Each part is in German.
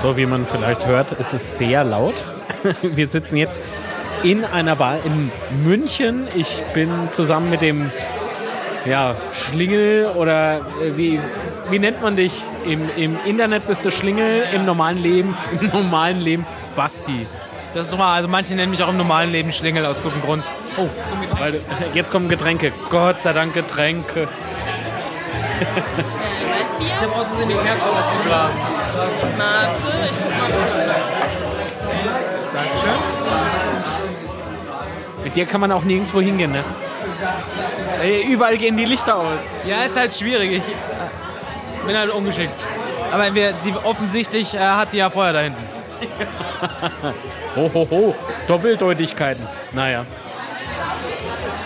So wie man vielleicht hört, ist es sehr laut. Wir sitzen jetzt in einer Bar in München. Ich bin zusammen mit dem ja, Schlingel oder äh, wie, wie nennt man dich? Im, Im Internet bist du Schlingel, im normalen Leben, im normalen Leben Basti. Das ist mal, also manche nennen mich auch im normalen Leben Schlingel aus gutem Grund. Oh, weil, du- jetzt kommen Getränke. Gott sei Dank Getränke. Ich habe aus Versehen die Kerze ausgeblasen. Warte, ich guck mal. Dankeschön. Mit dir kann man auch nirgendwo hingehen, ne? Ey, Überall gehen die Lichter aus. Ja, ist halt schwierig. Ich äh, bin halt ungeschickt. Aber wir, sie offensichtlich äh, hat die ja Feuer da hinten. Ho, ho, ho. Doppeldeutigkeiten. Naja.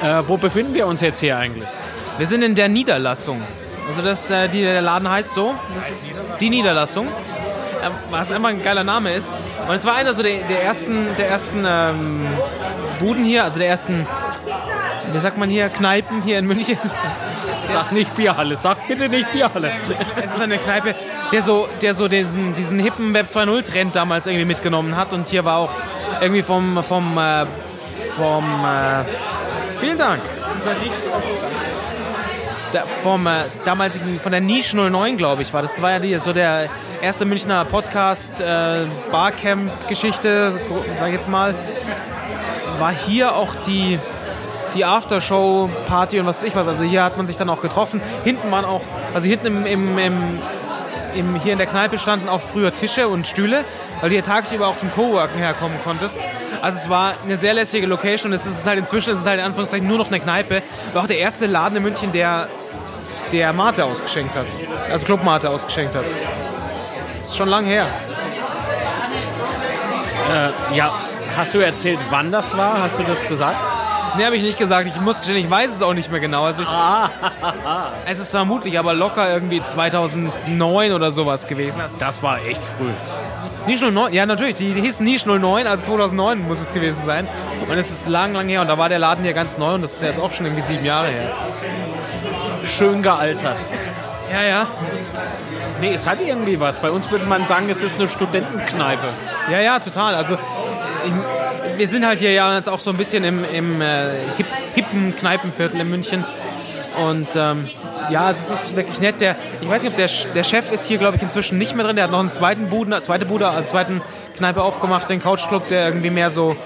Äh, wo befinden wir uns jetzt hier eigentlich? Wir sind in der Niederlassung. Also das, äh, die, der Laden heißt so. Das ist die Niederlassung. Äh, was einfach ein geiler Name ist. Und es war einer so der, der ersten, der ersten ähm, Buden hier, also der ersten, wie sagt man hier, Kneipen hier in München. Sag nicht Bierhalle. Sag bitte nicht Bierhalle. Es ist eine Kneipe, der so, der so diesen, diesen hippen Web 2.0 Trend damals irgendwie mitgenommen hat. Und hier war auch irgendwie vom, vom, äh, vom, äh, vielen Dank. Vom äh, damaligen, von der Niche 09, glaube ich, war das. Das war ja die, so der erste Münchner Podcast, äh, Barcamp-Geschichte, sag ich jetzt mal. War hier auch die, die Aftershow-Party und was weiß ich was. Also hier hat man sich dann auch getroffen. Hinten waren auch, also hinten im, im, im, im, hier in der Kneipe standen auch früher Tische und Stühle, weil du hier tagsüber auch zum Coworken herkommen konntest. Also es war eine sehr lässige Location und es ist halt inzwischen es ist halt in Anführungszeichen nur noch eine Kneipe. War auch der erste Laden in München, der, der Mate ausgeschenkt hat. Also Club Mate ausgeschenkt hat. Das ist schon lang her. Äh, ja, hast du erzählt, wann das war? Hast du das gesagt? Nee, habe ich nicht gesagt. Ich muss gestehen, ich weiß es auch nicht mehr genau. Also ich, es ist vermutlich aber locker irgendwie 2009 oder sowas gewesen. Also Das war echt früh. Niche 09, ja natürlich, die, die hießen Niche 09, also 2009 muss es gewesen sein. Und es ist lang, lang her und da war der Laden hier ganz neu und das ist jetzt auch schon irgendwie sieben Jahre her. Schön gealtert. Ja, ja. Nee, es hat irgendwie was. Bei uns würde man sagen, es ist eine Studentenkneipe. Ja, ja, total. Also ich, wir sind halt hier ja jetzt auch so ein bisschen im, im äh, hip, hippen Kneipenviertel in München. Und ähm, ja, es ist wirklich nett. Der, ich weiß nicht, ob der, der Chef ist hier, glaube ich, inzwischen nicht mehr drin. Der hat noch einen zweiten Buden, zweite Bude, also zweiten Kneipe aufgemacht, den Couchclub, der irgendwie mehr so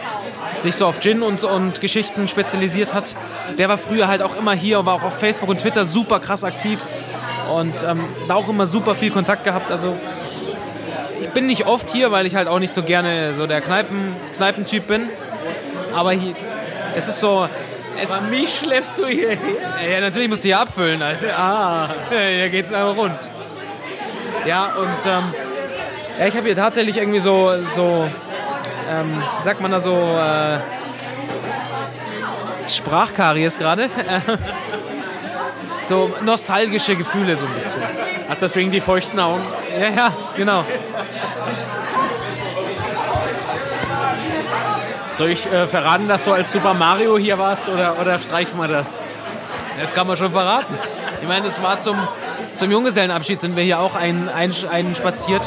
sich so auf Gin und, und Geschichten spezialisiert hat. Der war früher halt auch immer hier und war auch auf Facebook und Twitter super krass aktiv und ähm, da auch immer super viel Kontakt gehabt. Also ich bin nicht oft hier, weil ich halt auch nicht so gerne so der Kneipen, Kneipentyp bin. Aber hier, es ist so. Es, Mich schleppst du hierher. ja, natürlich musst du hier abfüllen, Alter. Ah, Hier geht's einfach rund. Ja, und ähm, ja, ich habe hier tatsächlich irgendwie so, so ähm, sagt man da so, äh, Sprachkaries gerade. so nostalgische Gefühle so ein bisschen. hat deswegen die feuchten Augen. Ja, ja, genau. Soll ich äh, verraten, dass du als Super Mario hier warst oder, oder streichen wir das? Das kann man schon verraten. Ich meine, es war zum, zum Junggesellenabschied sind wir hier auch ein, ein, ein spaziert.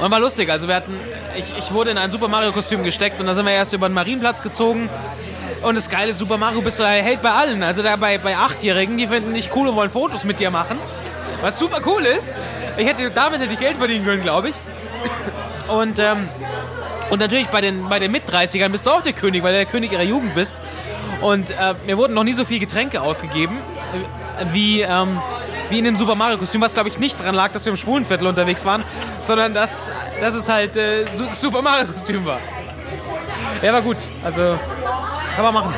Und war lustig. Also wir hatten, ich, ich wurde in ein Super Mario Kostüm gesteckt und dann sind wir erst über den Marienplatz gezogen. Und das geile Super Mario bist du hält bei allen. Also da bei, bei Achtjährigen, die finden dich cool und wollen Fotos mit dir machen. Was super cool ist. Ich hätte, damit hätte ich Geld verdienen können, glaube ich. Und, ähm, und natürlich bei den, bei den Mit-30ern bist du auch der König, weil du der König ihrer Jugend bist. Und äh, mir wurden noch nie so viel Getränke ausgegeben, äh, wie, ähm, wie in dem Super Mario-Kostüm, was glaube ich nicht daran lag, dass wir im Schwulenviertel unterwegs waren, sondern dass, dass es halt äh, Su Super Mario-Kostüm war. Ja, war gut. Also, kann man machen.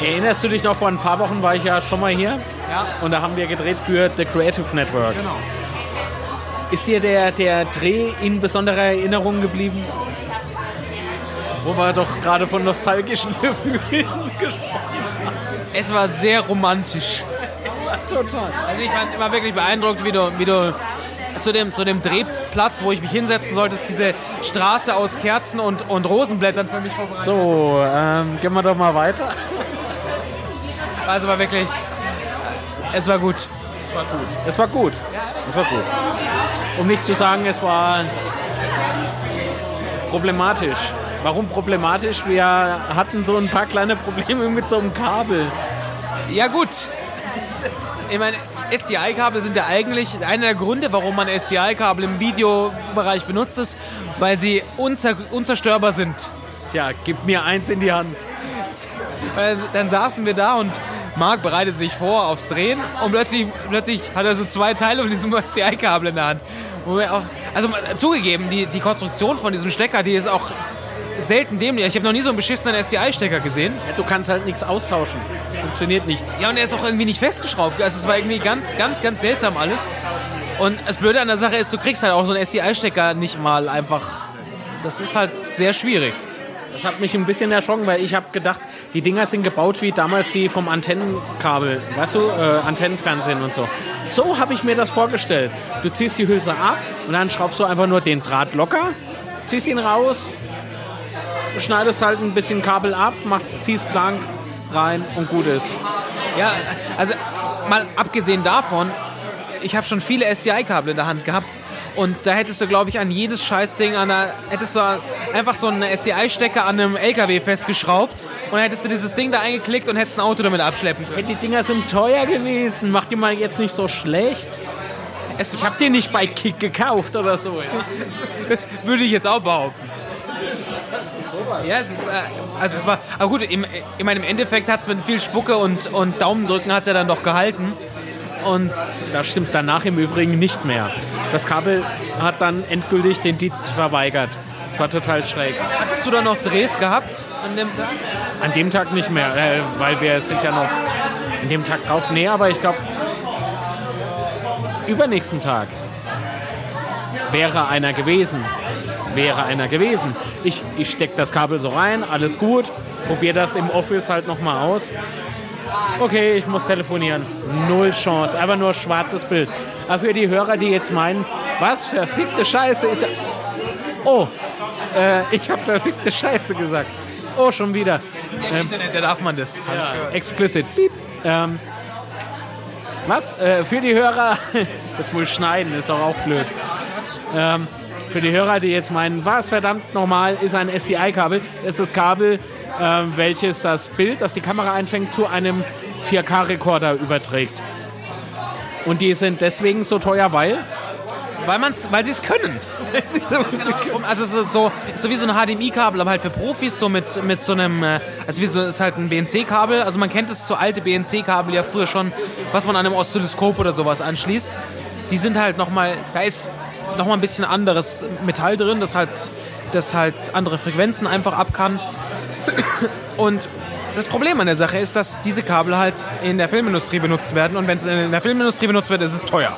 Erinnerst du dich noch, vor ein paar Wochen war ich ja schon mal hier Ja. und da haben wir gedreht für The Creative Network. Genau. Ist dir der, der Dreh in besonderer Erinnerung geblieben? Wo wir doch gerade von nostalgischen Gefühlen gesprochen Es war sehr romantisch. haben. Total. Also ich fand immer wirklich beeindruckt, wie du, wie du zu dem, zu dem Drehplatz, wo ich mich hinsetzen sollte, ist diese Straße aus Kerzen und, und Rosenblättern für mich vorbereitet. So, ähm, gehen wir doch mal weiter. Also war wirklich, es war gut. Es war gut. Es war gut. Es war gut. Um nicht zu sagen, es war problematisch. Warum problematisch? Wir hatten so ein paar kleine Probleme mit so einem Kabel. Ja gut. Ich meine, SDI-Kabel sind ja eigentlich einer der Gründe, warum man SDI-Kabel im Videobereich benutzt, ist, weil sie unzer unzerstörbar sind. Tja, gib mir eins in die Hand. Dann saßen wir da und Marc bereitet sich vor aufs Drehen und plötzlich, plötzlich hat er so zwei Teile von diesem SDI-Kabel in der Hand. Wo wir auch, also zugegeben, die, die Konstruktion von diesem Stecker, die ist auch selten dämlich. Ich habe noch nie so einen beschissenen SDI-Stecker gesehen. Ja, du kannst halt nichts austauschen. Funktioniert nicht. Ja, und er ist auch irgendwie nicht festgeschraubt. Also es war irgendwie ganz, ganz, ganz seltsam alles. Und das Blöde an der Sache ist, du kriegst halt auch so einen SDI-Stecker nicht mal einfach. Das ist halt sehr schwierig. Das hat mich ein bisschen erschrocken, weil ich habe gedacht, die Dinger sind gebaut wie damals die vom Antennenkabel, weißt du, äh, Antennenfernsehen und so. So habe ich mir das vorgestellt. Du ziehst die Hülse ab und dann schraubst du einfach nur den Draht locker, ziehst ihn raus, schneidest halt ein bisschen Kabel ab, mach, ziehst blank rein und gut ist. Ja, also mal abgesehen davon, ich habe schon viele SDI-Kabel in der Hand gehabt und da hättest du, glaube ich, an jedes Scheißding an der, hättest du einfach so einen SDI-Stecker an einem LKW festgeschraubt und dann hättest du dieses Ding da eingeklickt und hättest ein Auto damit abschleppen können. Hey, die Dinger sind teuer gewesen, mach die mal jetzt nicht so schlecht. Es, Ich habe die nicht bei Kick gekauft oder so. Ja. das würde ich jetzt auch behaupten. Ja, es ist, äh, also es war, aber gut, im, ich meine, im Endeffekt hat es mit viel Spucke und, und Daumendrücken hat es ja dann doch gehalten. Und Das stimmt danach im Übrigen nicht mehr. Das Kabel hat dann endgültig den Dienst verweigert. Es war total schräg. hattest du da noch Drehs gehabt an dem Tag? An dem Tag nicht mehr, äh, weil wir sind ja noch an dem Tag drauf. Nee, aber ich glaube, übernächsten Tag wäre einer gewesen. Wäre einer gewesen. Ich, ich stecke das Kabel so rein, alles gut, probiere das im Office halt nochmal aus. Okay, ich muss telefonieren. Null Chance, einfach nur schwarzes Bild. Aber für die Hörer, die jetzt meinen, was verfickte Scheiße ist. Oh, äh, ich habe verfickte Scheiße gesagt. Oh, schon wieder. Im Internet, da darf man das. Ich gehört. Explicit. Ähm, was? Äh, für die Hörer, jetzt wohl schneiden, ist doch auch blöd. Ähm, für die Hörer, die jetzt meinen, was verdammt nochmal ist ein SDI-Kabel, ist das Kabel, ähm, welches das Bild, das die Kamera einfängt, zu einem 4K-Rekorder überträgt. Und die sind deswegen so teuer, weil Weil, man's, weil sie es können. Also es ist so, ist so wie so ein HDMI-Kabel, aber halt für Profis, so mit, mit so einem, äh, also wie so, ist halt ein BNC-Kabel. Also man kennt das so alte BNC-Kabel ja früher schon, was man an einem Oszilloskop oder sowas anschließt. Die sind halt nochmal, da ist nochmal ein bisschen anderes Metall drin, das halt, das halt andere Frequenzen einfach ab kann. Und das Problem an der Sache ist, dass diese Kabel halt in der Filmindustrie benutzt werden und wenn es in der Filmindustrie benutzt wird, ist es teuer.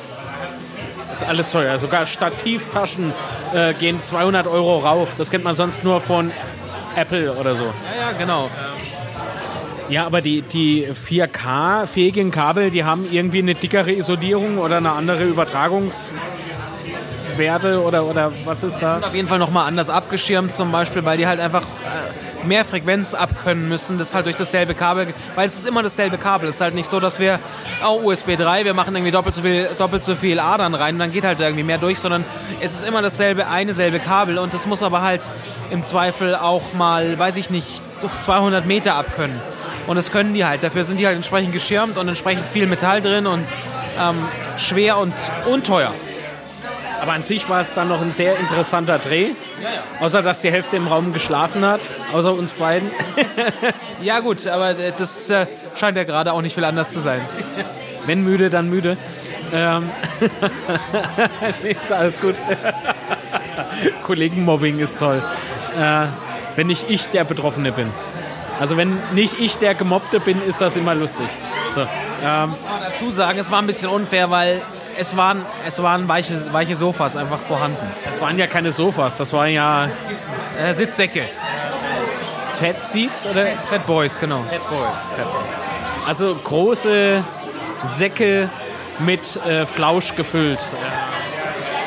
ist alles teuer. Sogar Stativtaschen äh, gehen 200 Euro rauf. Das kennt man sonst nur von Apple oder so. Ja, ja, genau. Ja, aber die, die 4K-fähigen Kabel, die haben irgendwie eine dickere Isolierung oder eine andere Übertragungswerte oder, oder was ist da? sind auf jeden Fall nochmal anders abgeschirmt, zum Beispiel, weil die halt einfach äh, mehr Frequenz abkönnen müssen. Das halt durch dasselbe Kabel, weil es ist immer dasselbe Kabel. Es ist halt nicht so, dass wir, oh, USB 3, wir machen irgendwie doppelt so viel, doppelt so viel Adern rein und dann geht halt irgendwie mehr durch, sondern es ist immer dasselbe, eine selbe Kabel und das muss aber halt im Zweifel auch mal, weiß ich nicht, so 200 Meter abkönnen. Und das können die halt. Dafür sind die halt entsprechend geschirmt und entsprechend viel Metall drin und ähm, schwer und unteuer. Aber an sich war es dann noch ein sehr interessanter Dreh. Außer, dass die Hälfte im Raum geschlafen hat. Außer uns beiden. Ja gut, aber äh, das äh, scheint ja gerade auch nicht viel anders zu sein. Wenn müde, dann müde. Ähm nee, ist alles gut. Kollegenmobbing ist toll. Äh, wenn nicht ich der Betroffene bin. Also wenn nicht ich der Gemobbte bin, ist das immer lustig. So, ähm, muss man dazu sagen, es war ein bisschen unfair, weil es waren, es waren weiche, weiche Sofas einfach vorhanden. das waren ja keine Sofas, das waren ja Äh, Sitzsäcke. Fat Seats oder Fat Boys, genau. Fat Boys. Fat Boys. Also große Säcke mit äh, Flausch gefüllt.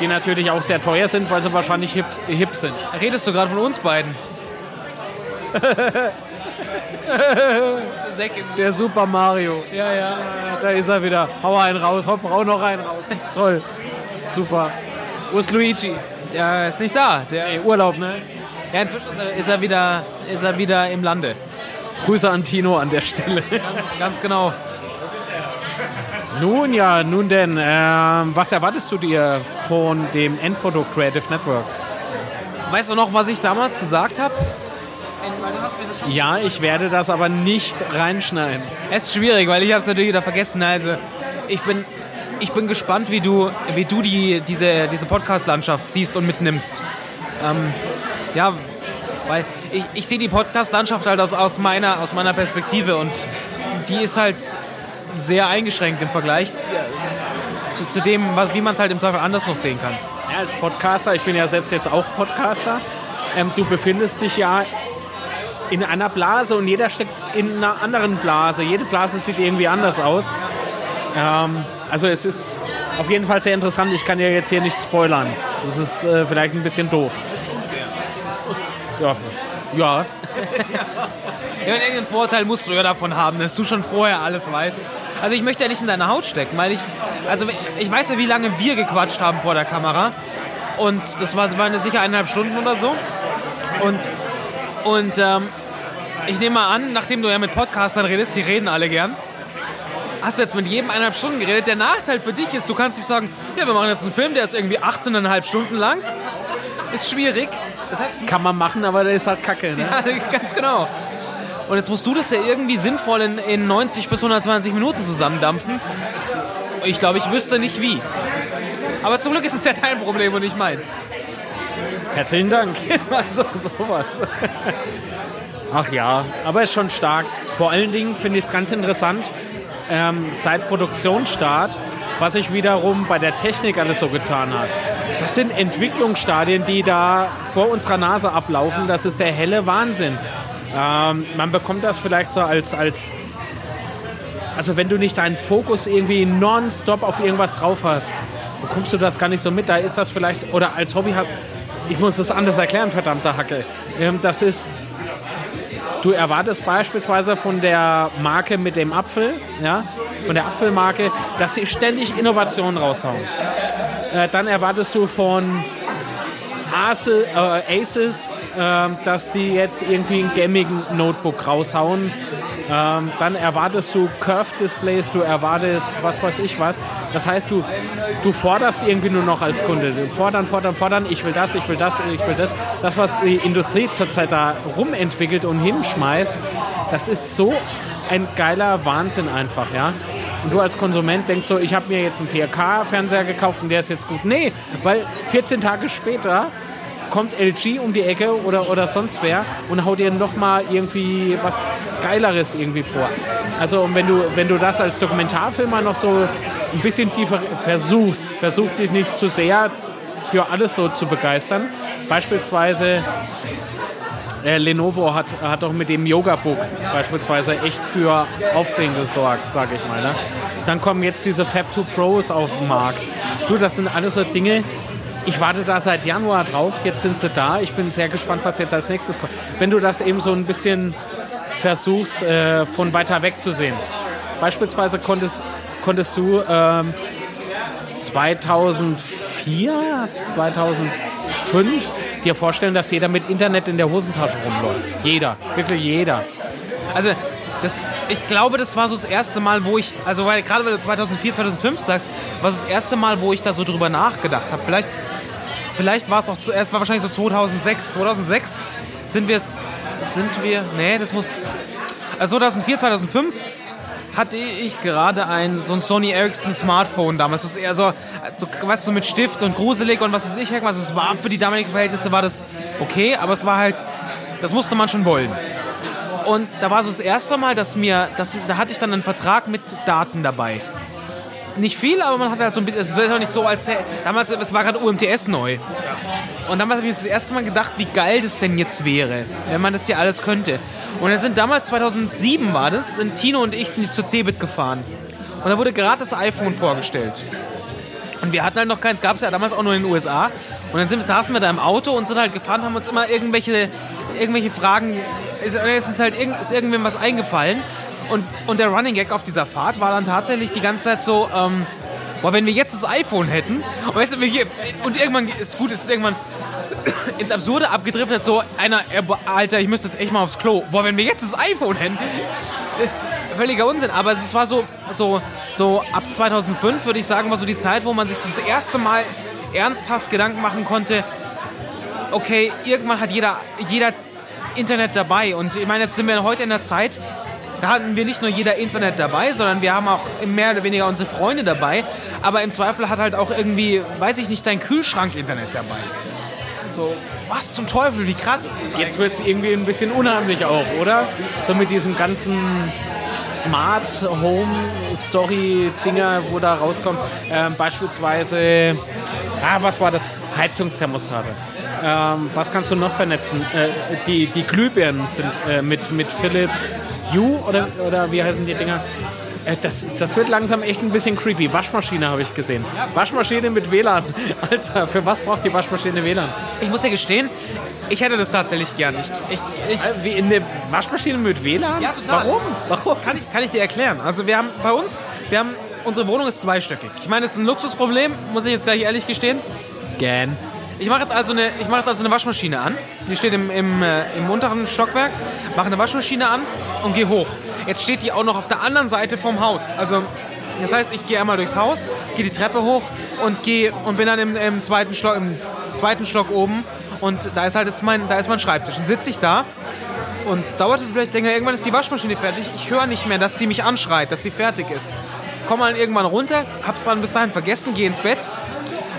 Die natürlich auch sehr teuer sind, weil sie wahrscheinlich hip, hip sind. Redest du gerade von uns beiden? Der Super Mario. Ja, ja, da ist er wieder. Hau einen raus, hopp, hau noch einen raus. Toll. Super. Wo ist Luigi? Ja, ist nicht da. Der, Ey, Urlaub, ne? ja, inzwischen ist er, ist, er wieder, ist er wieder im Lande. Grüße an Tino an der Stelle. Ganz genau. Nun ja, nun denn, ähm, was erwartest du dir von dem Endprodukt Creative Network? Weißt du noch, was ich damals gesagt habe? Ja, ich werde das aber nicht reinschneiden. Es ist schwierig, weil ich habe es natürlich wieder vergessen. Also ich bin, ich bin gespannt, wie du, wie du die, diese, diese Podcast-Landschaft siehst und mitnimmst. Ähm, ja, weil ich, ich sehe die Podcast-Landschaft halt aus, aus, meiner, aus meiner Perspektive und die ist halt sehr eingeschränkt im Vergleich zu, zu dem, was, wie man es halt im Zweifel anders noch sehen kann. Ja, als Podcaster, ich bin ja selbst jetzt auch Podcaster, ähm, du befindest dich ja in einer Blase und jeder steckt in einer anderen Blase. Jede Blase sieht irgendwie anders aus. Ähm, also es ist auf jeden Fall sehr interessant. Ich kann ja jetzt hier nicht spoilern. Das ist äh, vielleicht ein bisschen doof. Das ist unfair. Ja, ja. Ja, irgendeinen Vorteil musst du ja davon haben, dass du schon vorher alles weißt. Also ich möchte ja nicht in deine Haut stecken, weil ich, also ich weiß ja, wie lange wir gequatscht haben vor der Kamera. Und das war, waren sicher eineinhalb Stunden oder so. Und, und ähm, ich nehme mal an, nachdem du ja mit Podcastern redest, die reden alle gern. Hast du jetzt mit jedem eineinhalb Stunden geredet? Der Nachteil für dich ist, du kannst nicht sagen, ja, wir machen jetzt einen Film, der ist irgendwie 18,5 Stunden lang. Ist schwierig. Das heißt, Kann man machen, aber der ist halt kacke. Ne? ja, ganz genau. Und jetzt musst du das ja irgendwie sinnvoll in, in 90 bis 120 Minuten zusammendampfen. Ich glaube, ich wüsste nicht wie. Aber zum Glück ist es ja dein Problem und nicht meins. Herzlichen Dank. Also sowas. Ach ja, aber ist schon stark. Vor allen Dingen finde ich es ganz interessant, ähm, seit Produktionsstart, was sich wiederum bei der Technik alles so getan hat. Das sind Entwicklungsstadien, die da vor unserer Nase ablaufen. Das ist der helle Wahnsinn. Ähm, man bekommt das vielleicht so als, als also wenn du nicht deinen Fokus irgendwie nonstop auf irgendwas drauf hast, bekommst du das gar nicht so mit. Da ist das vielleicht, oder als Hobby hast, ich muss das anders erklären, verdammter Hacke. Ähm, das ist, du erwartest beispielsweise von der Marke mit dem Apfel, ja, von der Apfelmarke, dass sie ständig Innovationen raushauen. Äh, dann erwartest du von Ace, äh, Aces, äh, dass die jetzt irgendwie einen gämmigen Notebook raushauen. Ähm, dann erwartest du Curve-Displays, du erwartest was weiß ich was. Das heißt, du, du forderst irgendwie nur noch als Kunde. Fordern, fordern, fordern, ich will das, ich will das, ich will das. Das, was die Industrie zurzeit da rumentwickelt und hinschmeißt, das ist so ein geiler Wahnsinn einfach, ja. Und du als Konsument denkst so, ich habe mir jetzt einen 4K-Fernseher gekauft und der ist jetzt gut. Nee, weil 14 Tage später kommt LG um die Ecke oder, oder sonst wer und haut dir nochmal irgendwie was Geileres irgendwie vor. Also und wenn du, wenn du das als Dokumentarfilmer noch so ein bisschen tiefer versuchst, versuch dich nicht zu sehr für alles so zu begeistern. Beispielsweise äh, Lenovo hat, hat doch mit dem Yoga-Book beispielsweise echt für Aufsehen gesorgt, sage ich mal. Ne? Dann kommen jetzt diese Fab 2 Pros auf den Markt. Du, das sind alles so Dinge, ich warte da seit Januar drauf, jetzt sind sie da. Ich bin sehr gespannt, was jetzt als nächstes kommt. Wenn du das eben so ein bisschen versuchst, äh, von weiter weg zu sehen. Beispielsweise konntest, konntest du ähm, 2004, 2005 dir vorstellen, dass jeder mit Internet in der Hosentasche rumläuft. Jeder, wirklich jeder. Also, das, ich glaube, das war so das erste Mal, wo ich, also weil, gerade weil du 2004, 2005 sagst, war so das erste Mal, wo ich da so drüber nachgedacht habe. Vielleicht, vielleicht war es auch zuerst, war wahrscheinlich so 2006. 2006 sind wir es, sind wir, nee, das muss, also 2004, 2005 hatte ich gerade ein so ein Sony Ericsson Smartphone damals. Das ist eher so, so weißt du, mit Stift und gruselig und was weiß ich, irgendwas. Es war für die damaligen Verhältnisse war das okay, aber es war halt, das musste man schon wollen. Und da war so das erste Mal, dass mir, dass, da hatte ich dann einen Vertrag mit Daten dabei. Nicht viel, aber man hatte halt so ein bisschen, es ist auch nicht so, als damals, es war gerade UMTS neu. Und damals habe ich das erste Mal gedacht, wie geil das denn jetzt wäre, wenn man das hier alles könnte. Und dann sind damals, 2007 war das, sind Tino und ich zur Cebit gefahren. Und da wurde gerade das iPhone vorgestellt. Und wir hatten halt noch keins, gab es ja damals auch nur in den USA. Und dann sind, saßen wir da im Auto und sind halt gefahren, haben uns immer irgendwelche, irgendwelche Fragen ist, ist uns halt ist irgendwem was eingefallen. Und, und der Running Gag auf dieser Fahrt war dann tatsächlich die ganze Zeit so, ähm, boah, wenn wir jetzt das iPhone hätten, und, weißt du, hier, und irgendwann ist gut, es ist irgendwann ins Absurde abgedriftet, so einer, Alter, ich müsste jetzt echt mal aufs Klo. Boah, wenn wir jetzt das iPhone hätten. Völliger Unsinn, aber es war so, so, so ab 2005 würde ich sagen, war so die Zeit, wo man sich das erste Mal ernsthaft Gedanken machen konnte, okay, irgendwann hat jeder, jeder Internet dabei. Und ich meine, jetzt sind wir heute in der Zeit, da hatten wir nicht nur jeder Internet dabei, sondern wir haben auch mehr oder weniger unsere Freunde dabei. Aber im Zweifel hat halt auch irgendwie, weiß ich nicht, dein Kühlschrank Internet dabei. So, was zum Teufel, wie krass ist das Jetzt wird es irgendwie ein bisschen unheimlich auch, oder? So mit diesem ganzen Smart Home Story Dinger, wo da rauskommt. Ähm, beispielsweise, ah, was war das? Heizungsthermostate. Ähm, was kannst du noch vernetzen? Äh, die, die Glühbirnen sind äh, mit, mit Philips Hue oder, oder wie heißen die Dinger? Äh, das, das wird langsam echt ein bisschen creepy. Waschmaschine habe ich gesehen. Waschmaschine mit WLAN. Alter, für was braucht die Waschmaschine WLAN? Ich muss ja gestehen, ich hätte das tatsächlich gern. Ich, ich, ich, Äh, Wie in eine Waschmaschine mit WLAN? Ja, total. Warum? Warum? Kann ich, kann ich dir erklären. Also wir haben bei uns, wir haben, unsere Wohnung ist zweistöckig. Ich meine, es ist ein Luxusproblem, muss ich jetzt gleich ehrlich gestehen. Gan. Ich mache jetzt, also eine- ich mache jetzt also eine Waschmaschine an. Die steht im, im, äh, im unteren Stockwerk. Mache eine Waschmaschine an und gehe hoch. Jetzt steht die auch noch auf der anderen Seite vom Haus. Also das heißt, ich gehe einmal durchs Haus, gehe die Treppe hoch und gehe und bin dann im, im zweiten Stock, im zweiten Stock oben. Und da ist halt jetzt mein, da ist mein Schreibtisch. Dann sitze ich da und dauert vielleicht länger. Irgendwann ist die Waschmaschine fertig. Ich höre nicht mehr, dass die mich anschreit, dass sie fertig ist. Komme dann irgendwann runter, hab's dann bis dahin vergessen, gehe ins Bett,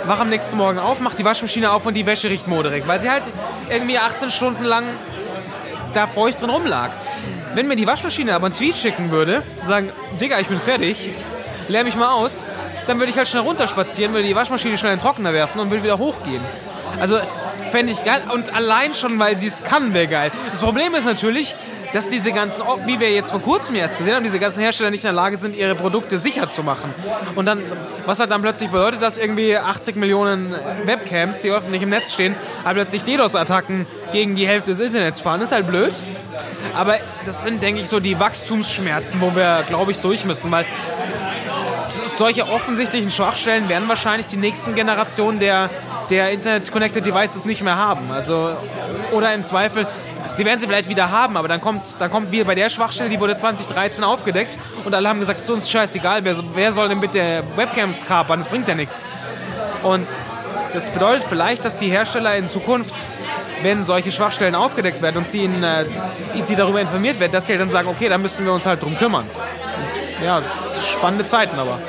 wach am nächsten Morgen auf, mach die Waschmaschine auf und die Wäsche riecht moderig, weil sie halt irgendwie 18 Stunden lang da feucht drin rumlag. Wenn mir die Waschmaschine aber einen Tweet schicken würde, sagen, Digga, ich bin fertig, leer mich mal aus, dann würde ich halt schnell runterspazieren, würde die Waschmaschine schnell in den Trockner werfen und würde wieder hochgehen. Also fände ich geil und allein schon, weil sie es kann, wäre geil. Das Problem ist natürlich, dass diese ganzen, wie wir jetzt vor kurzem erst gesehen haben, diese ganzen Hersteller nicht in der Lage sind, ihre Produkte sicher zu machen. Und dann, was halt dann plötzlich bedeutet, dass irgendwie 80 Millionen Webcams, die öffentlich im Netz stehen, halt plötzlich DDoS-Attacken gegen die Hälfte des Internets fahren. ist halt blöd. Aber das sind, denke ich, so die Wachstumsschmerzen, wo wir, glaube ich, durch müssen, weil solche offensichtlichen Schwachstellen werden wahrscheinlich die nächsten Generationen der, der Internet-Connected Devices nicht mehr haben. Also, oder im Zweifel, sie werden sie vielleicht wieder haben, aber dann kommt, dann kommt wie bei der Schwachstelle, die wurde 2013 aufgedeckt und alle haben gesagt, es ist uns scheißegal, wer, wer soll denn bitte Webcams kapern, das bringt ja nichts. Und das bedeutet vielleicht, dass die Hersteller in Zukunft, wenn solche Schwachstellen aufgedeckt werden und sie, in, äh, sie darüber informiert werden, dass sie halt dann sagen, okay, dann müssen wir uns halt drum kümmern. Ja, spannende Zeiten aber.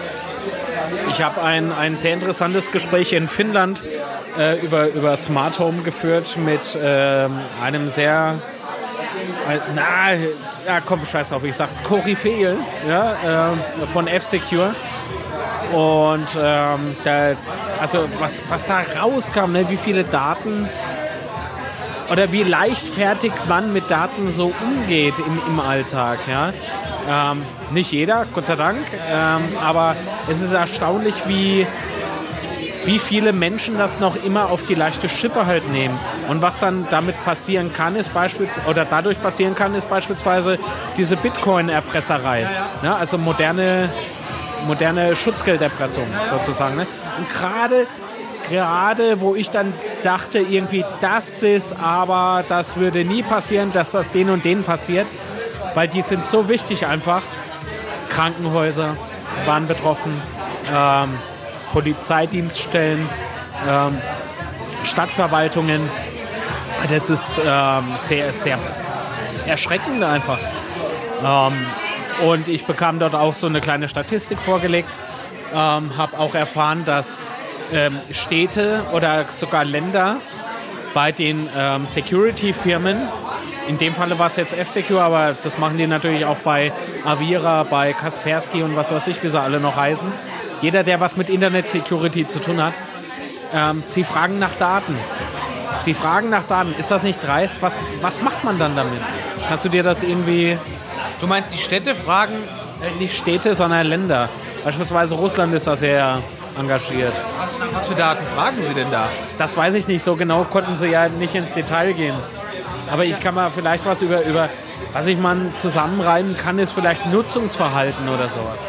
Ich habe ein, ein sehr interessantes Gespräch in Finnland äh, über, über Smart Home geführt mit ähm, einem sehr. Äh, na, ja, komm, scheiß auf, ich sag's, Koryphäen ja, äh, von F-Secure. Und ähm, da, also was, was da rauskam, ne, wie viele Daten oder wie leichtfertig man mit Daten so umgeht im, im Alltag. Ja? Ähm, nicht jeder, Gott sei Dank, ähm, aber es ist erstaunlich, wie, wie viele Menschen das noch immer auf die leichte Schippe halt nehmen. Und was dann damit passieren kann, ist beispielsweise, oder dadurch passieren kann, ist beispielsweise diese Bitcoin-Erpresserei. Ja, also moderne, moderne Schutzgelderpressung sozusagen. Ne? Und gerade gerade wo ich dann dachte, irgendwie, das ist aber, das würde nie passieren, dass das den und denen passiert, weil die sind so wichtig einfach. Krankenhäuser waren betroffen, ähm, Polizeidienststellen, ähm, Stadtverwaltungen. Das ist ähm, sehr, sehr erschreckend einfach. Ähm, und ich bekam dort auch so eine kleine Statistik vorgelegt, ähm, habe auch erfahren, dass ähm, Städte oder sogar Länder bei den ähm, Security-Firmen, in dem Falle war es jetzt F-Secure, aber das machen die natürlich auch bei Avira, bei Kaspersky und was weiß ich, wie sie alle noch heißen. Jeder, der was mit Internet-Security zu tun hat, ähm, sie fragen nach Daten. Sie fragen nach Daten. Ist das nicht dreist? Was, was macht man dann damit? Kannst du dir das irgendwie, Du meinst, die Städte fragen, nicht Städte, sondern Länder? Beispielsweise Russland ist da sehr engagiert. was, was für Daten fragen sie denn da? Das weiß ich nicht. So genau konnten sie ja nicht ins Detail gehen. Aber ich kann mal vielleicht was über, über was ich mal zusammenreimen kann, ist vielleicht Nutzungsverhalten oder sowas.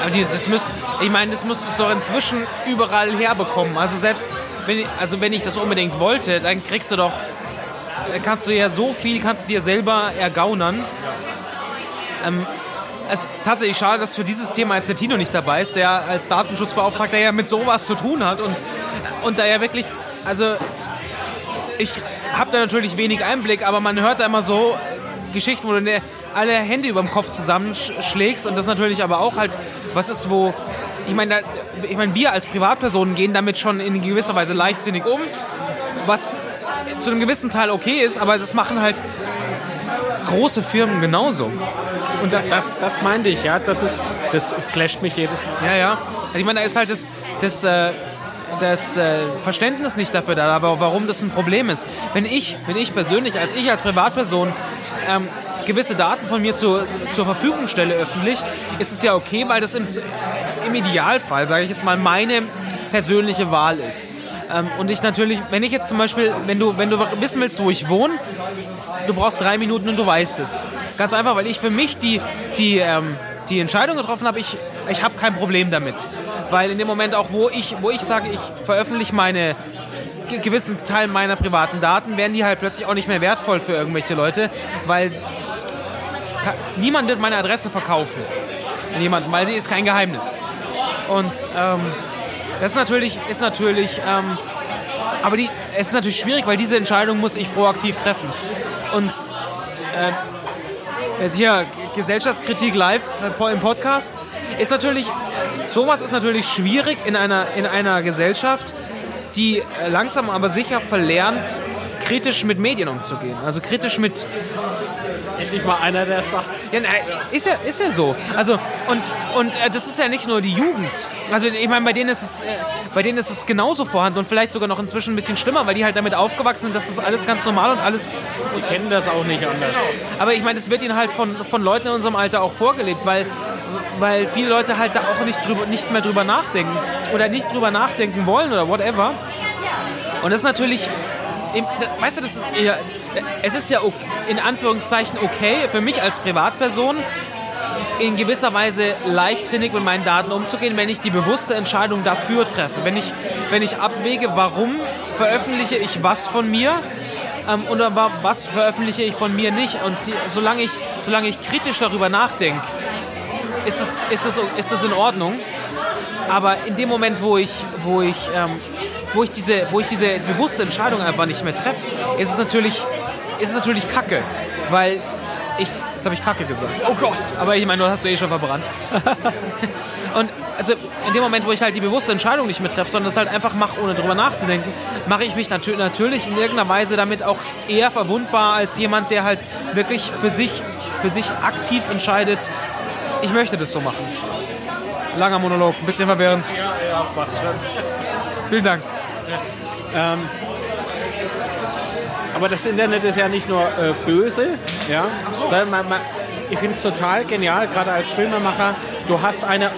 Aber die, das müsst, ich meine, das musst du doch inzwischen überall herbekommen. Also selbst wenn ich, also wenn ich das unbedingt wollte, dann kriegst du doch, äh, kannst du ja so viel, kannst du dir selber ergaunern. Ähm, es ist tatsächlich schade, dass für dieses Thema jetzt der Tino nicht dabei ist, der als Datenschutzbeauftragter ja mit sowas zu tun hat und, und da ja wirklich, also ich habe da natürlich wenig Einblick, aber man hört da immer so Geschichten, wo du alle Hände über dem Kopf zusammenschlägst und das natürlich aber auch halt was ist, wo ich meine, ich meine, wir als Privatpersonen gehen damit schon in gewisser Weise leichtsinnig um, was zu einem gewissen Teil okay ist, aber das machen halt große Firmen genauso. Und das, das, das meinte ich, ja. Das, ist, das flasht mich jedes Mal. Ja, ja. Also ich meine, da ist halt das, das, äh, das äh, Verständnis nicht dafür da, aber warum das ein Problem ist. Wenn ich, wenn ich persönlich, als ich als Privatperson ähm, gewisse Daten von mir zu, zur Verfügung stelle öffentlich, ist es ja okay, weil das im, im Idealfall, sage ich jetzt mal, meine persönliche Wahl ist. Ähm, und ich natürlich, wenn ich jetzt zum Beispiel, wenn du, wenn du wissen willst, wo ich wohne, du brauchst drei Minuten und du weißt es. Ganz einfach, weil ich für mich die, die, ähm, die Entscheidung getroffen habe, ich, ich habe kein Problem damit. Weil in dem Moment auch, wo ich, wo ich sage, ich veröffentliche meine gewissen Teil meiner privaten Daten, werden die halt plötzlich auch nicht mehr wertvoll für irgendwelche Leute, weil niemand wird meine Adresse verkaufen. Niemand, weil sie ist kein Geheimnis. Und ähm, das ist natürlich, ist natürlich, ähm, aber die, es ist natürlich schwierig, weil diese Entscheidung muss ich proaktiv treffen. Und äh, jetzt hier Gesellschaftskritik live äh, im Podcast ist natürlich, sowas ist natürlich schwierig in einer, in einer Gesellschaft, die langsam aber sicher verlernt, kritisch mit Medien umzugehen. Also kritisch mit Endlich mal einer, der es sagt. Ja, ist ja, ist ja so. Also, und, und äh, das ist ja nicht nur die Jugend. Also, ich meine, bei denen ist es, äh, bei denen ist es genauso vorhanden und vielleicht sogar noch inzwischen ein bisschen schlimmer, weil die halt damit aufgewachsen sind, dass das alles ganz normal und alles. Die kennen das auch nicht anders. Aber ich meine, es wird ihnen halt von, von Leuten in unserem Alter auch vorgelebt, weil, weil viele Leute halt da auch nicht, drüber, nicht mehr drüber nachdenken oder nicht drüber nachdenken wollen oder whatever. Und das ist natürlich weißt du, das ist eher, es ist ja in Anführungszeichen okay für mich als Privatperson, in gewisser Weise leichtsinnig mit meinen Daten umzugehen, wenn ich die bewusste Entscheidung dafür treffe. Wenn ich, wenn ich abwäge, warum veröffentliche ich was von mir ähm, oder was veröffentliche ich von mir nicht. Und die, solange, ich, solange ich kritisch darüber nachdenke, ist das, ist, das, ist das in Ordnung. Aber in dem Moment, wo ich, wo ich ähm, wo ich diese, wo ich diese bewusste Entscheidung einfach nicht mehr treffe, ist es natürlich, ist es natürlich Kacke. Weil ich, jetzt habe ich Kacke gesagt. Oh Gott. Aber ich meine, du hast du eh schon verbrannt. und also in dem Moment, wo ich halt die bewusste Entscheidung nicht mehr treffe, sondern das halt einfach mache, ohne drüber nachzudenken, mache ich mich natür natürlich in irgendeiner Weise damit auch eher verwundbar als jemand, der halt wirklich für sich, für sich aktiv entscheidet, ich möchte das so machen. Langer Monolog, ein bisschen verwirrend. Ja, ja, passt schon. Vielen Dank. Ähm, aber das Internet ist ja nicht nur äh, böse, ja, so. sondern man, man, ich finde es total genial, gerade als Filmemacher. Du hast eine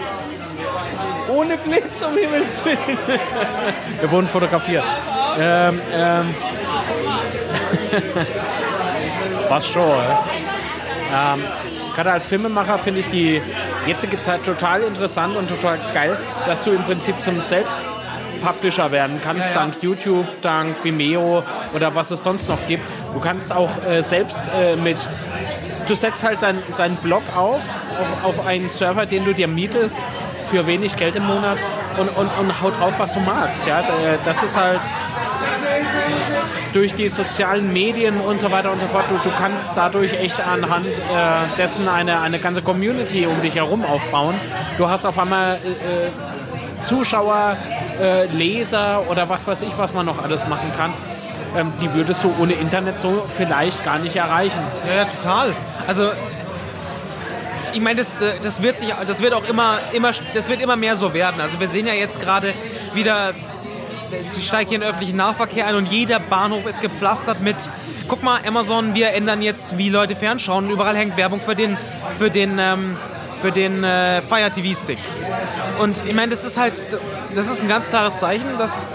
ohne Blitz, um Himmels Willen. Wir wurden fotografiert. Ähm, ähm, Was schon, ähm, Gerade als Filmemacher finde ich die jetzige Zeit total interessant und total geil, dass du im Prinzip zum Selbst Publisher werden kannst, ja, ja. dank YouTube, dank Vimeo oder was es sonst noch gibt. Du kannst auch äh, selbst äh, mit, du setzt halt deinen dein Blog auf, auf, auf einen Server, den du dir mietest für wenig Geld im Monat und, und, und haut drauf, was du magst. Ja? Äh, das ist halt durch die sozialen Medien und so weiter und so fort, du, du kannst dadurch echt anhand äh, dessen eine, eine ganze Community um dich herum aufbauen. Du hast auf einmal äh, Zuschauer, äh, Leser oder was weiß ich, was man noch alles machen kann. Ähm, die würdest du ohne Internet so vielleicht gar nicht erreichen. Ja, ja total. Also ich meine, das, das, wird sich, das wird auch immer, immer, das wird immer mehr so werden. Also wir sehen ja jetzt gerade wieder, die steigen hier in den öffentlichen Nahverkehr ein und jeder Bahnhof ist gepflastert mit, guck mal, Amazon, wir ändern jetzt, wie Leute fernschauen überall hängt Werbung für den, für den ähm, für den äh, Fire TV Stick. Und ich meine, das ist halt, das ist ein ganz klares Zeichen, dass,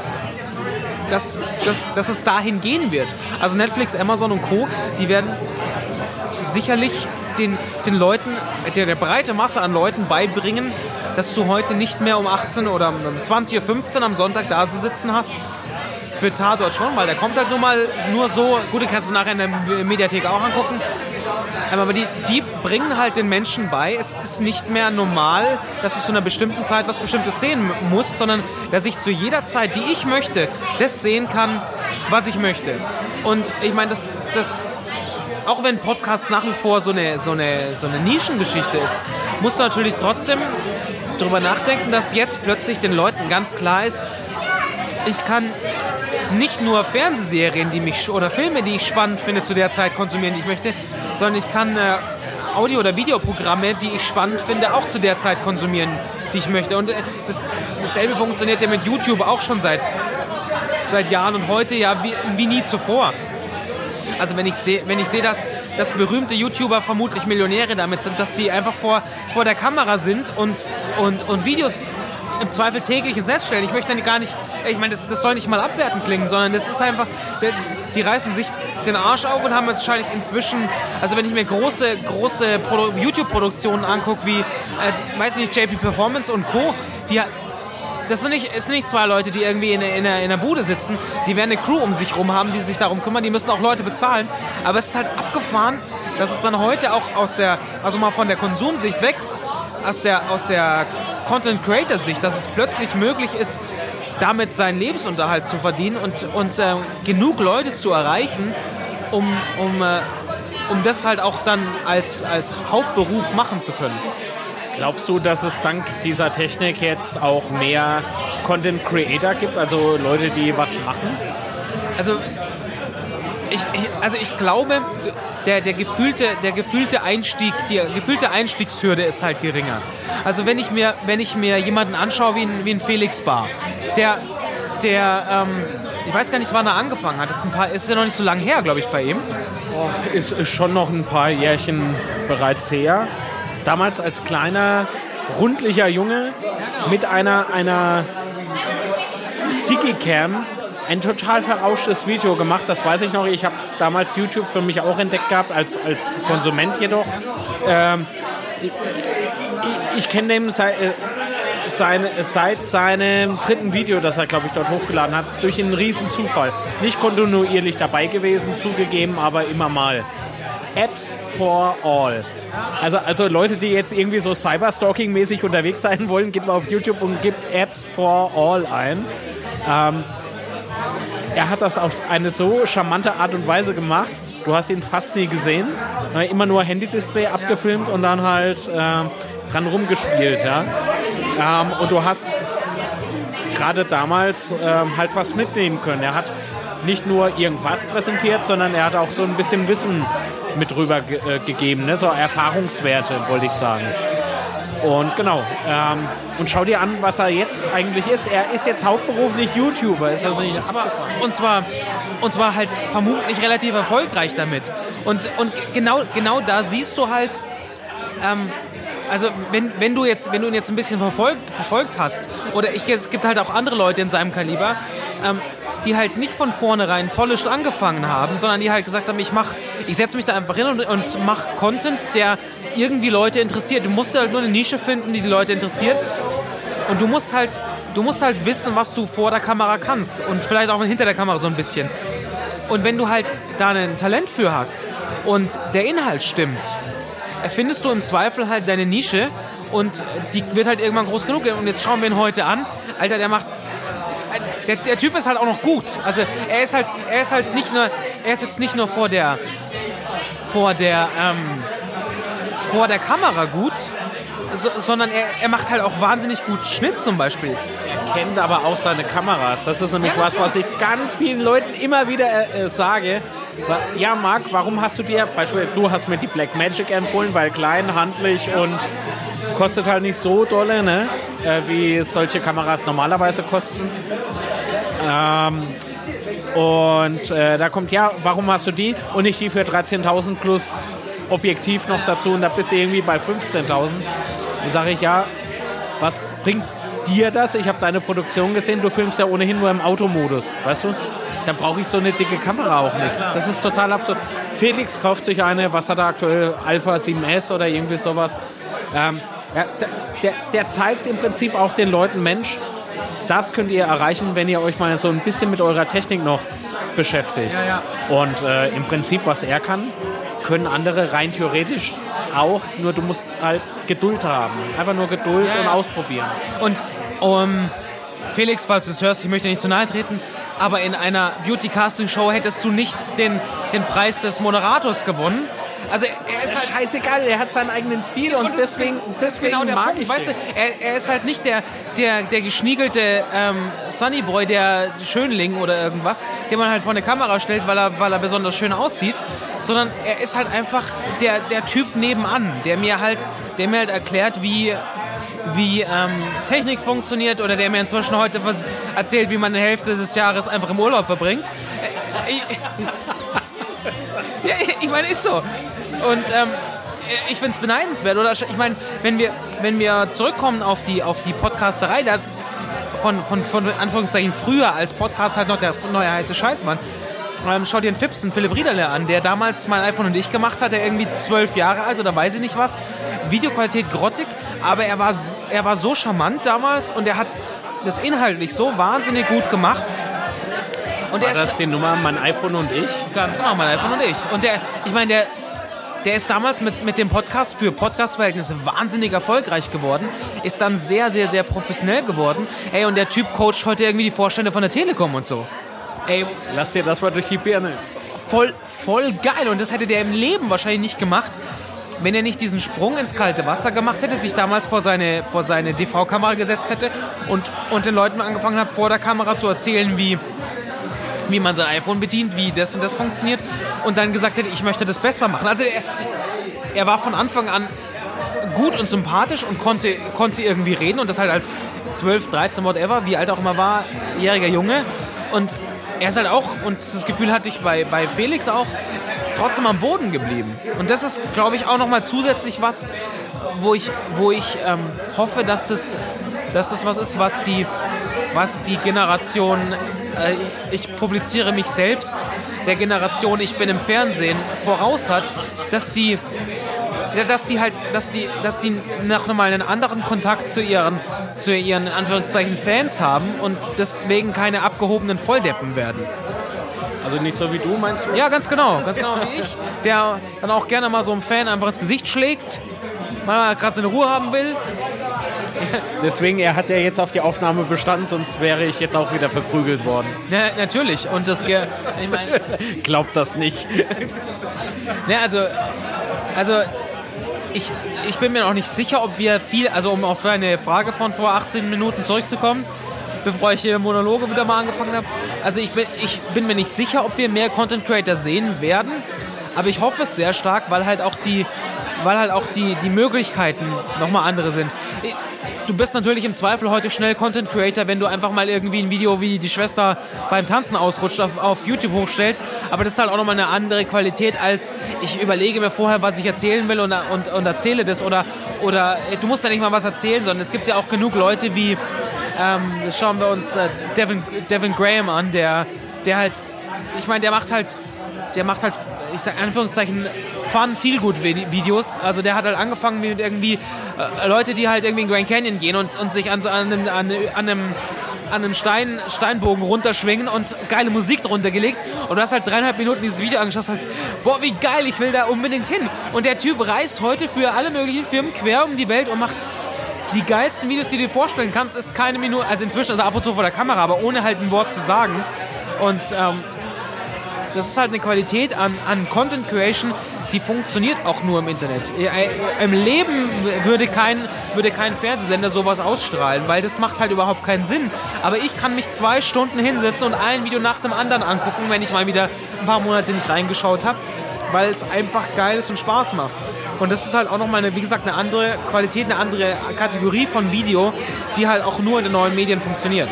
dass, dass, dass es dahin gehen wird. Also Netflix, Amazon und Co., die werden sicherlich den, den Leuten, der, der breite Masse an Leuten beibringen, dass du heute nicht mehr um 18 oder um 20.15 Uhr am Sonntag da sitzen hast. Für Tatort schon, weil der kommt halt nur mal nur so. Gut, den kannst du nachher in der Mediathek auch angucken. Aber die, die bringen halt den Menschen bei, es ist nicht mehr normal, dass du zu einer bestimmten Zeit was Bestimmtes sehen musst, sondern dass ich zu jeder Zeit, die ich möchte, das sehen kann, was ich möchte. Und ich meine, das, das auch wenn Podcast nach wie vor so eine, so eine, so eine Nischengeschichte ist, musst du natürlich trotzdem darüber nachdenken, dass jetzt plötzlich den Leuten ganz klar ist, ich kann nicht nur Fernsehserien, die mich oder Filme, die ich spannend finde, zu der Zeit konsumieren, die ich möchte, sondern ich kann äh, Audio- oder Videoprogramme, die ich spannend finde, auch zu der Zeit konsumieren, die ich möchte. Und äh, das, dasselbe funktioniert ja mit YouTube auch schon seit, seit Jahren und heute ja wie, wie nie zuvor. Also wenn ich sehe, wenn ich sehe, dass, dass berühmte YouTuber vermutlich Millionäre damit sind, dass sie einfach vor, vor der Kamera sind und, und, und Videos im Zweifel täglich ins Netz stellen. Ich möchte dann gar nicht, ich meine, das, das soll nicht mal abwertend klingen, sondern das ist einfach, die reißen sich den Arsch auf und haben wahrscheinlich inzwischen, also wenn ich mir große, große YouTube-Produktionen angucke, wie, äh, weiß nicht, JP Performance und Co., die das sind nicht, ist nicht zwei Leute, die irgendwie in, in, in einer Bude sitzen. Die werden eine Crew um sich rum haben, die sich darum kümmern. Die müssen auch Leute bezahlen. Aber es ist halt abgefahren, dass es dann heute auch aus der, also mal von der Konsumsicht weg, aus der, aus der Content Creator Sicht, dass es plötzlich möglich ist, damit seinen Lebensunterhalt zu verdienen und, und äh, genug Leute zu erreichen, um, um, äh, um das halt auch dann als, als Hauptberuf machen zu können. Glaubst du, dass es dank dieser Technik jetzt auch mehr Content Creator gibt, also Leute, die was machen? Also ich, also ich glaube, der, der, gefühlte, der gefühlte Einstieg, die gefühlte Einstiegshürde ist halt geringer. Also wenn ich mir, wenn ich mir jemanden anschaue wie ein, wie ein Felix Bar, der, der ähm, ich weiß gar nicht, wann er angefangen hat. Das ist, ein paar, ist ja noch nicht so lange her, glaube ich, bei ihm. Oh, ist, schon noch ein paar Jährchen bereits her damals als kleiner, rundlicher Junge mit einer, einer Digicam ein total verrauschtes Video gemacht. Das weiß ich noch. Ich habe damals YouTube für mich auch entdeckt gehabt, als, als Konsument jedoch. Ähm, ich, ich kenne den seit, äh, seine, seit seinem dritten Video, das er, glaube ich, dort hochgeladen hat, durch einen riesen Zufall. Nicht kontinuierlich dabei gewesen, zugegeben, aber immer mal. Apps for All. Also, also Leute, die jetzt irgendwie so Cyberstalking-mäßig unterwegs sein wollen, geht mal auf YouTube und gibt Apps for All ein. Ähm, er hat das auf eine so charmante Art und Weise gemacht. Du hast ihn fast nie gesehen. Immer nur Handy-Display abgefilmt und dann halt äh, dran rumgespielt. Ja? Ähm, und du hast gerade damals ähm, halt was mitnehmen können. Er hat nicht nur irgendwas präsentiert, sondern er hat auch so ein bisschen Wissen mit rüber ge äh, gegeben, ne? so Erfahrungswerte, wollte ich sagen. Und genau, ähm, und schau dir an, was er jetzt eigentlich ist. Er ist jetzt hauptberuflich YouTuber, ist also nicht Aber, und zwar und zwar halt vermutlich relativ erfolgreich damit. Und, und genau, genau da siehst du halt, ähm, also wenn, wenn du jetzt, wenn du ihn jetzt ein bisschen verfolgt, verfolgt hast, oder ich, es gibt halt auch andere Leute in seinem Kaliber, ähm, die halt nicht von vornherein polished angefangen haben, sondern die halt gesagt haben, ich mach, ich setze mich da einfach hin und, und mache Content, der irgendwie Leute interessiert. Du musst halt nur eine Nische finden, die die Leute interessiert. Und du musst halt, du musst halt wissen, was du vor der Kamera kannst und vielleicht auch hinter der Kamera so ein bisschen. Und wenn du halt da ein Talent für hast und der Inhalt stimmt, findest du im Zweifel halt deine Nische und die wird halt irgendwann groß genug. Und jetzt schauen wir ihn heute an. Alter, der macht der, der, Typ ist halt auch noch gut. Also er ist halt, er ist halt nicht nur, er ist jetzt nicht nur vor der, vor der, ähm, vor der Kamera gut, so, sondern er, er macht halt auch wahnsinnig gut Schnitt zum Beispiel. Er kennt aber auch seine Kameras. Das ist nämlich ja, was, was ich ganz vielen Leuten immer wieder äh, äh sage. Ja, Marc, warum hast du dir, beispielsweise du hast mir die Black Magic empfohlen, weil klein, handlich und kostet halt nicht so dolle, ne? Äh, wie solche Kameras normalerweise kosten. Ähm, und äh, da kommt, ja, warum hast du die und nicht die für 13.000 plus Objektiv noch dazu und da bist du irgendwie bei 15.000. Da sage ich, ja, was bringt dir das. Ich habe deine Produktion gesehen. Du filmst ja ohnehin nur im Automodus, weißt du? Da brauche ich so eine dicke Kamera auch nicht. Das ist total absurd. Felix kauft sich eine, was hat er aktuell? Alpha 7S oder irgendwie sowas. Ähm, ja, der, der zeigt im Prinzip auch den Leuten, Mensch, das könnt ihr erreichen, wenn ihr euch mal so ein bisschen mit eurer Technik noch beschäftigt. Ja, ja. Und äh, im Prinzip, was er kann, können andere rein theoretisch auch, nur du musst halt Geduld haben. Einfach nur Geduld Ja, und ausprobieren. Und um, Felix, falls du es hörst, ich möchte nicht zu nahe treten, aber in einer Beauty-Casting-Show hättest du nicht den, den Preis des Moderators gewonnen. Also er ist halt scheißegal, er hat seinen eigenen Stil und, Und deswegen, deswegen genau der mag Punkt. ich weißt den. du, er, er ist halt nicht der, der, der geschniegelte ähm, Sunnyboy, der Schönling oder irgendwas, den man halt vor eine Kamera stellt, weil er, weil er besonders schön aussieht, sondern er ist halt einfach der, der Typ nebenan, der mir halt, der mir halt erklärt, wie wie ähm, Technik funktioniert oder der mir inzwischen heute was erzählt, wie man eine Hälfte des Jahres einfach im Urlaub verbringt. Äh, ich, ja, ich meine, ist so. Und ähm, ich finde es beneidenswert. Oder ich meine, wenn wir, wenn wir zurückkommen auf die, auf die Podcasterei, da von, von, von Anführungszeichen früher als Podcast halt noch der neue heiße Scheiß waren. Ähm, schau dir den Fipsen, Philipp Riederle an, der damals mein iPhone und ich gemacht hat, der irgendwie zwölf Jahre alt oder weiß ich nicht was. Videoqualität grottig, aber er war, er war so charmant damals und er hat das inhaltlich so wahnsinnig gut gemacht. Und er War ist das die Nummer, mein iPhone und ich? Ganz genau, mein iPhone und ich. Und der, ich meine, der, der ist damals mit, mit dem Podcast für Podcast-Verhältnisse wahnsinnig erfolgreich geworden, ist dann sehr, sehr, sehr professionell geworden. Ey, und der Typ coacht heute irgendwie die Vorstände von der Telekom und so. Ey, Lass dir das mal durch die Birne. voll, voll geil. Und das hätte der im Leben wahrscheinlich nicht gemacht, wenn er nicht diesen Sprung ins kalte Wasser gemacht hätte, sich damals vor seine, vor seine DV-Kamera gesetzt hätte und, und den Leuten angefangen hat, vor der Kamera zu erzählen, wie, wie man sein iPhone bedient, wie das und das funktioniert und dann gesagt hätte, ich möchte das besser machen. Also er, er war von Anfang an gut und sympathisch und konnte, konnte irgendwie reden und das halt als 12, 13, whatever, wie alt auch immer war, jähriger Junge. Und er ist halt auch, und das Gefühl hatte ich bei, bei Felix auch, trotzdem am Boden geblieben. Und das ist, glaube ich, auch nochmal zusätzlich was, wo ich, wo ich ähm, hoffe, dass das, dass das was ist, was die, was die Generation, äh, ich publiziere mich selbst, der Generation, ich bin im Fernsehen, voraus hat, dass die dass die halt, dass die, dass die noch mal einen anderen Kontakt zu ihren, zu ihren Anführungszeichen Fans haben und deswegen keine abgehobenen Volldeppen werden. Also nicht so wie du, meinst du? Ja, ganz genau, ganz genau wie ich, der dann auch gerne mal so einem Fan einfach ins Gesicht schlägt, mal gerade seine Ruhe haben will. Deswegen, er hat ja jetzt auf die Aufnahme bestanden, sonst wäre ich jetzt auch wieder verprügelt worden. Ja, natürlich. Und das, ge- ich meine, Glaubt das nicht. Ne, also, also ich, ich bin mir noch nicht sicher, ob wir viel, also um auf eine Frage von vor 18 Minuten zurückzukommen, bevor ich hier Monologe wieder mal angefangen habe. Also ich bin, ich bin mir nicht sicher, ob wir mehr Content Creator sehen werden, aber ich hoffe es sehr stark, weil halt auch die, weil halt auch die, die Möglichkeiten nochmal andere sind. Ich- Du bist natürlich im Zweifel heute schnell Content Creator, wenn du einfach mal irgendwie ein Video wie die Schwester beim Tanzen ausrutscht auf, auf YouTube hochstellst. Aber das ist halt auch nochmal eine andere Qualität als ich überlege mir vorher, was ich erzählen will und, und, und erzähle das. Oder, oder äh, du musst ja nicht mal was erzählen, sondern es gibt ja auch genug Leute wie, ähm, schauen wir uns äh, Devin, Devin Graham an, der, der halt, ich meine, der macht halt, der macht halt, ich sag Anführungszeichen, Fun, feel good Videos. Also der hat halt angefangen mit irgendwie äh, Leute, die halt irgendwie in Grand Canyon gehen und, und sich an, an einem, an, einem an einem Stein, Steinbogen runterschwingen und geile Musik drunter gelegt. Und du hast halt dreieinhalb Minuten dieses Video angeschaut und hast, boah, wie geil, ich will da unbedingt hin. Und der Typ reist heute für alle möglichen Firmen quer um die Welt und macht die geilsten Videos, die du dir vorstellen kannst, ist keine Minute, also inzwischen er ab und zu vor der Kamera, aber ohne halt ein Wort zu sagen. Und ähm, das ist halt eine Qualität an, an Content Creation, die funktioniert auch nur im Internet. Äh, Im Leben würde kein, würde kein Fernsehsender sowas ausstrahlen, weil das macht halt überhaupt keinen Sinn. Aber ich kann mich zwei Stunden hinsetzen und ein Video nach dem anderen angucken, wenn ich mal wieder ein paar Monate nicht reingeschaut habe, weil es einfach geil ist und Spaß macht. Und das ist halt auch nochmal, eine, wie gesagt, eine andere Qualität, eine andere Kategorie von Video, die halt auch nur in den neuen Medien funktioniert.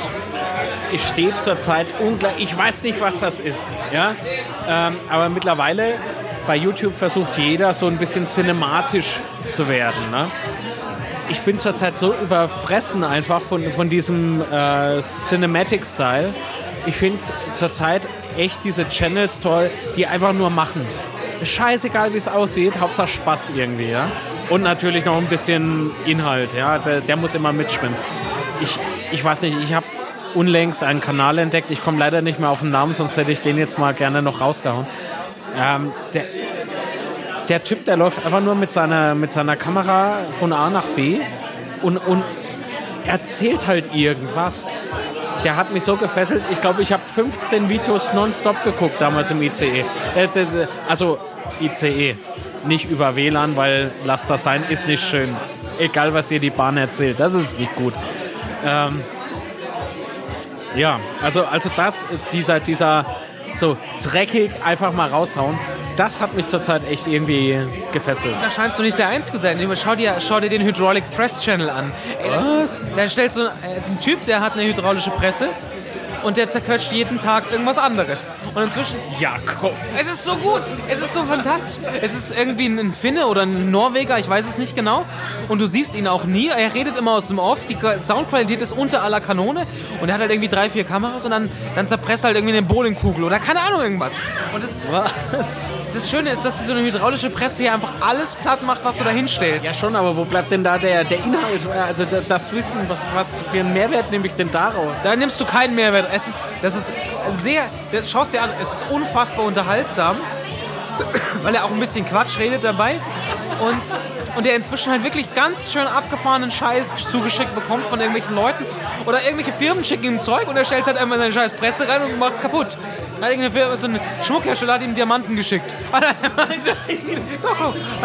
Ich stehe zurzeit unglaublich. Ich weiß nicht, was das ist. Ja? Ähm, aber mittlerweile bei YouTube versucht jeder so ein bisschen cinematisch zu werden. Ne? ich bin zurzeit so überfressen einfach von, von diesem äh, Cinematic-Style. Ich finde zurzeit echt diese Channels toll, die einfach nur machen. Scheißegal, wie es aussieht, Hauptsache Spaß irgendwie, ja. Und natürlich noch ein bisschen Inhalt, ja. Der, der muss immer mitschwimmen. Ich, ich weiß nicht, ich habe unlängst einen Kanal entdeckt. Ich komme leider nicht mehr auf den Namen, sonst hätte ich den jetzt mal gerne noch rausgehauen. Ähm, der, der Typ, der läuft einfach nur mit seiner, mit seiner Kamera von A nach B und, und erzählt halt irgendwas. Der hat mich so gefesselt. Ich glaube, ich habe 15 Videos nonstop geguckt damals im ICE. Äh, also ICE, nicht über WLAN, weil lass das sein, ist nicht schön. Egal, was dir die Bahn erzählt, das ist nicht gut. Ähm, ja, also, also das, dieser, dieser so dreckig einfach mal raushauen, das hat mich zurzeit echt irgendwie gefesselt. Da scheinst du nicht der Einzige sein. Schau dir, schau dir den Hydraulic Press Channel an. Was? Da stellst du einen Typ, der hat eine hydraulische Presse und der zerquetscht jeden Tag irgendwas anderes. Und inzwischen. Ja, komm. Es ist so gut. Es ist so fantastisch. Es ist irgendwie ein Finne oder ein Norweger, ich weiß es nicht genau. Und du siehst ihn auch nie. Er redet immer aus dem Off. Die Soundqualität ist unter aller Kanone. Und er hat halt irgendwie drei, vier Kameras und dann, dann zerpresst halt irgendwie eine Bowlingkugel oder keine Ahnung irgendwas. Und das, was? das Schöne ist, dass so eine hydraulische Presse hier einfach alles platt macht, was du da hinstellst. Ja, schon, aber wo bleibt denn da der, der Inhalt? Also das Wissen, was, was für einen Mehrwert nehme ich denn daraus? Da nimmst du keinen Mehrwert es ist, das ist sehr, schau es dir an, es ist unfassbar unterhaltsam, weil er auch ein bisschen Quatsch redet dabei und, und er inzwischen halt wirklich ganz schön abgefahrenen Scheiß zugeschickt bekommt von irgendwelchen Leuten oder irgendwelche Firmen schicken ihm Zeug und er stellt halt einfach seine scheiß Presse rein und macht es kaputt. Hat irgendeine so ein Schmuckhersteller hat ihm Diamanten geschickt. Hat